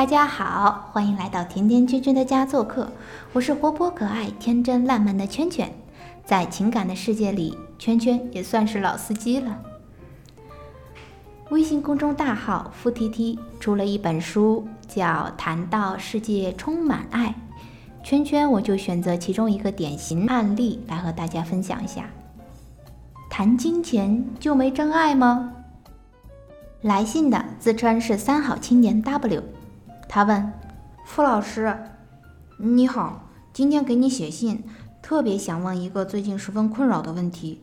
大家好，欢迎来到甜甜圈圈的家做客。我是活泼可爱、天真烂漫的圈圈，在情感的世界里，圈圈也算是老司机了。微信公众大号“付 T T” 出了一本书，叫《谈到世界充满爱》，圈圈我就选择其中一个典型案例来和大家分享一下。谈金钱就没真爱吗？来信的自称是三好青年 W。他问：“傅老师，你好，今天给你写信，特别想问一个最近十分困扰的问题。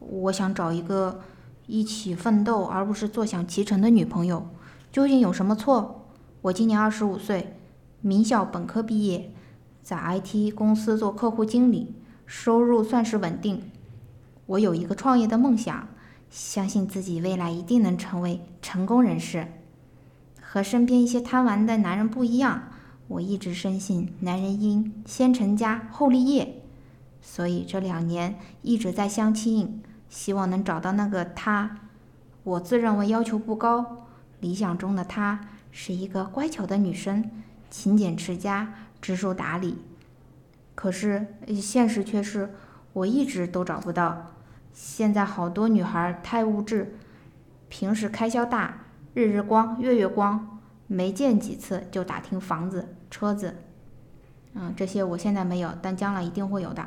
我想找一个一起奋斗而不是坐享其成的女朋友，究竟有什么错？我今年二十五岁，名校本科毕业，在 IT 公司做客户经理，收入算是稳定。我有一个创业的梦想，相信自己未来一定能成为成功人士。”和身边一些贪玩的男人不一样，我一直深信男人应先成家后立业，所以这两年一直在相亲，希望能找到那个他。我自认为要求不高，理想中的她是一个乖巧的女生，勤俭持家，知书达理。可是现实却是我一直都找不到。现在好多女孩太物质，平时开销大。日日光，月月光，没见几次就打听房子、车子，嗯，这些我现在没有，但将来一定会有的。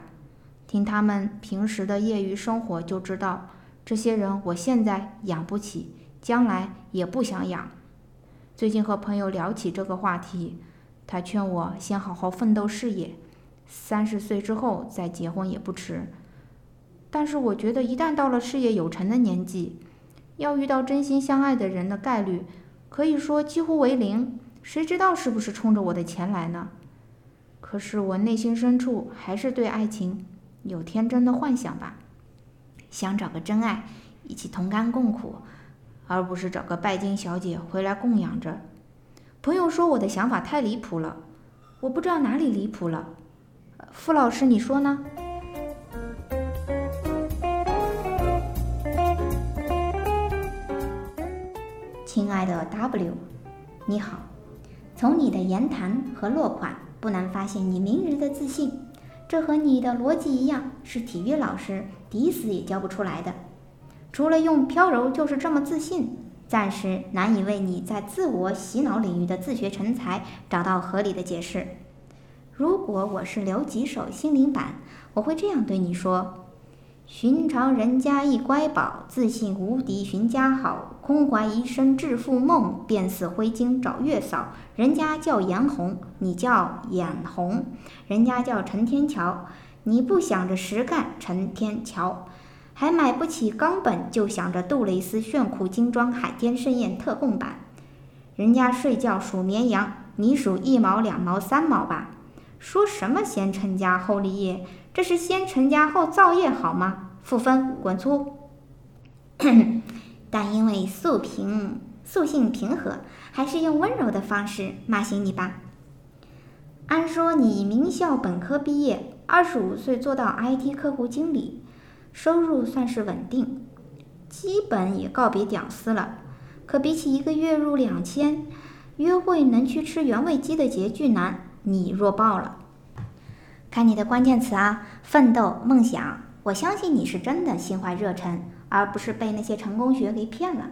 听他们平时的业余生活就知道，这些人我现在养不起，将来也不想养。最近和朋友聊起这个话题，他劝我先好好奋斗事业，三十岁之后再结婚也不迟。但是我觉得，一旦到了事业有成的年纪，要遇到真心相爱的人的概率，可以说几乎为零。谁知道是不是冲着我的钱来呢？可是我内心深处还是对爱情有天真的幻想吧，想找个真爱，一起同甘共苦，而不是找个拜金小姐回来供养着。朋友说我的想法太离谱了，我不知道哪里离谱了。傅老师，你说呢？爱的 W，你好。从你的言谈和落款，不难发现你明日的自信。这和你的逻辑一样，是体育老师抵死也教不出来的。除了用飘柔就是这么自信，暂时难以为你在自我洗脑领域的自学成才找到合理的解释。如果我是留几手心灵版，我会这样对你说。寻常人家一乖宝，自信无敌寻家好，空怀一身致富梦，便似灰烬找月嫂。人家叫颜红，你叫眼红；人家叫陈天桥，你不想着实干陈天桥，还买不起钢本，就想着杜蕾斯炫酷精装海天盛宴特供版。人家睡觉数绵羊，你数一毛两毛三毛吧。说什么先成家后立业？这是先成家后造业好吗？负分，滚粗！但因为素平素性平和，还是用温柔的方式骂醒你吧。按说你名校本科毕业，二十五岁做到 IT 客户经理，收入算是稳定，基本也告别屌丝了。可比起一个月入两千，约会能去吃原味鸡的拮据男，你弱爆了。看你的关键词啊，奋斗、梦想，我相信你是真的心怀热忱，而不是被那些成功学给骗了。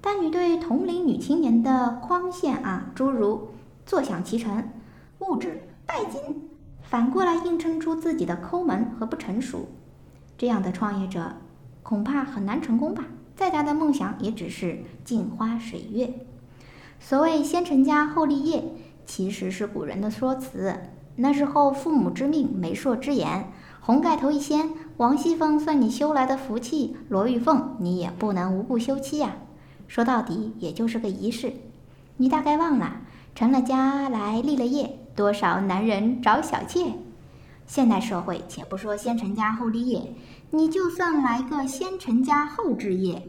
但你对同龄女青年的框限啊，诸如坐享其成、物质、拜金，反过来映衬出自己的抠门和不成熟。这样的创业者恐怕很难成功吧？再大的梦想也只是镜花水月。所谓先成家后立业，其实是古人的说辞。那时候父母之命，媒妁之言，红盖头一掀，王熙凤算你修来的福气，罗玉凤你也不能无故休妻呀。说到底，也就是个仪式。你大概忘了，成了家来立了业，多少男人找小妾。现代社会，且不说先成家后立业，你就算来个先成家后置业，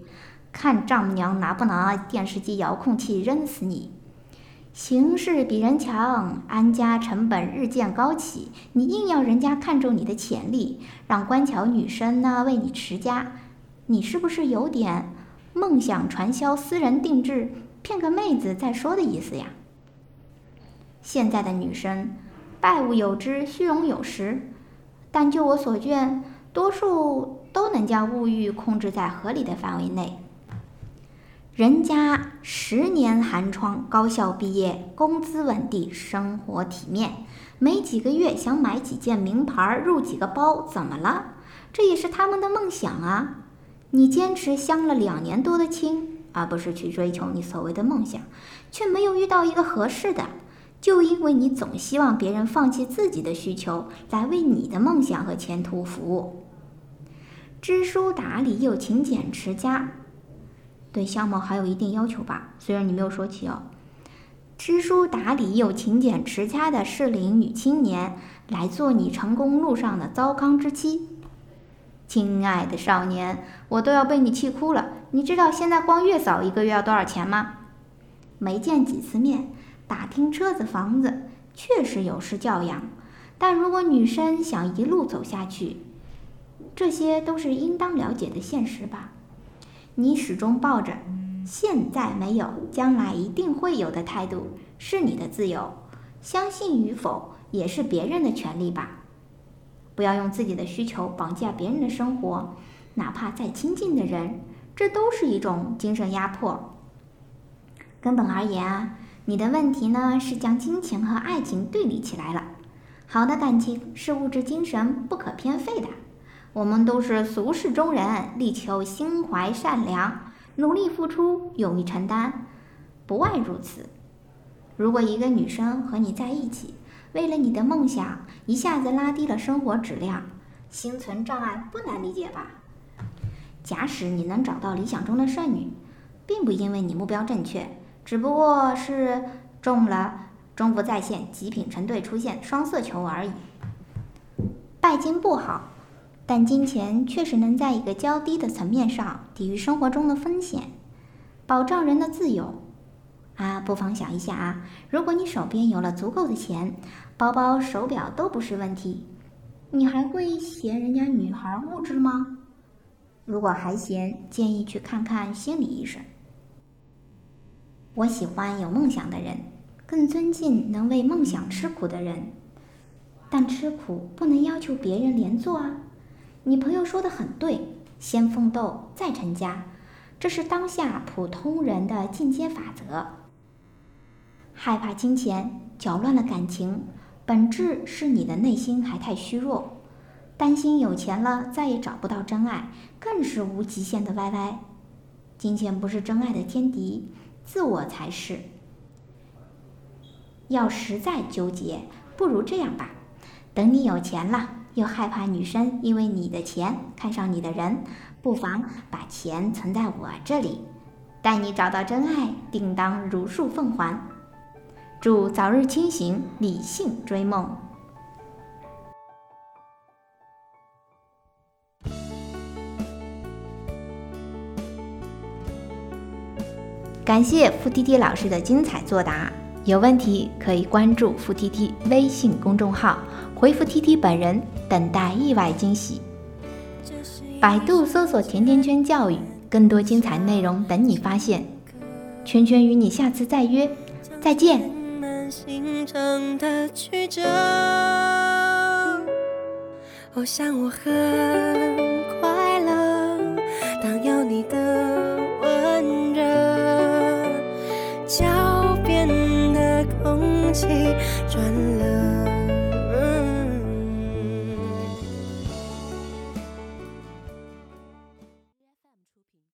看丈母娘拿不拿电视机遥控器扔死你。形势比人强，安家成本日渐高起。你硬要人家看中你的潜力，让官桥女生呢为你持家，你是不是有点梦想传销、私人定制、骗个妹子再说的意思呀？现在的女生，败物有之，虚荣有时。但就我所见，多数都能将物欲控制在合理的范围内。人家十年寒窗，高校毕业，工资稳定，生活体面，没几个月想买几件名牌，入几个包，怎么了？这也是他们的梦想啊！你坚持相了两年多的亲，而不是去追求你所谓的梦想，却没有遇到一个合适的，就因为你总希望别人放弃自己的需求，来为你的梦想和前途服务。知书达理又勤俭持家。对相貌还有一定要求吧，虽然你没有说起哦。知书达理又勤俭持家的适龄女青年，来做你成功路上的糟糠之妻。亲爱的少年，我都要被你气哭了。你知道现在光月嫂一个月要多少钱吗？没见几次面，打听车子房子，确实有失教养。但如果女生想一路走下去，这些都是应当了解的现实吧。你始终抱着“现在没有，将来一定会有”的态度，是你的自由。相信与否也是别人的权利吧。不要用自己的需求绑架别人的生活，哪怕再亲近的人，这都是一种精神压迫。根本而言啊，你的问题呢是将金钱和爱情对立起来了。好的感情是物质精神不可偏废的。我们都是俗世中人，力求心怀善良，努力付出，勇于承担，不外如此。如果一个女生和你在一起，为了你的梦想一下子拉低了生活质量，心存障碍不难理解吧？假使你能找到理想中的剩女，并不因为你目标正确，只不过是中了中福在线，极品成对出现双色球而已。拜金不好。但金钱确实能在一个较低的层面上抵御生活中的风险，保障人的自由。啊，不妨想一下啊，如果你手边有了足够的钱，包包、手表都不是问题，你还会嫌人家女孩物质吗？如果还嫌，建议去看看心理医生。我喜欢有梦想的人，更尊敬能为梦想吃苦的人，但吃苦不能要求别人连做啊。你朋友说的很对，先奋斗再成家，这是当下普通人的进阶法则。害怕金钱搅乱了感情，本质是你的内心还太虚弱。担心有钱了再也找不到真爱，更是无极限的歪歪。金钱不是真爱的天敌，自我才是。要实在纠结，不如这样吧，等你有钱了。又害怕女生因为你的钱看上你的人，不妨把钱存在我这里，待你找到真爱，定当如数奉还。祝早日清醒，理性追梦。感谢付 T T 老师的精彩作答，有问题可以关注付 T T 微信公众号。回复 T T 本人，等待意外惊喜。百度搜索“甜甜圈教育”，更多精彩内容等你发现。圈圈与你下次再约，再见。我想我很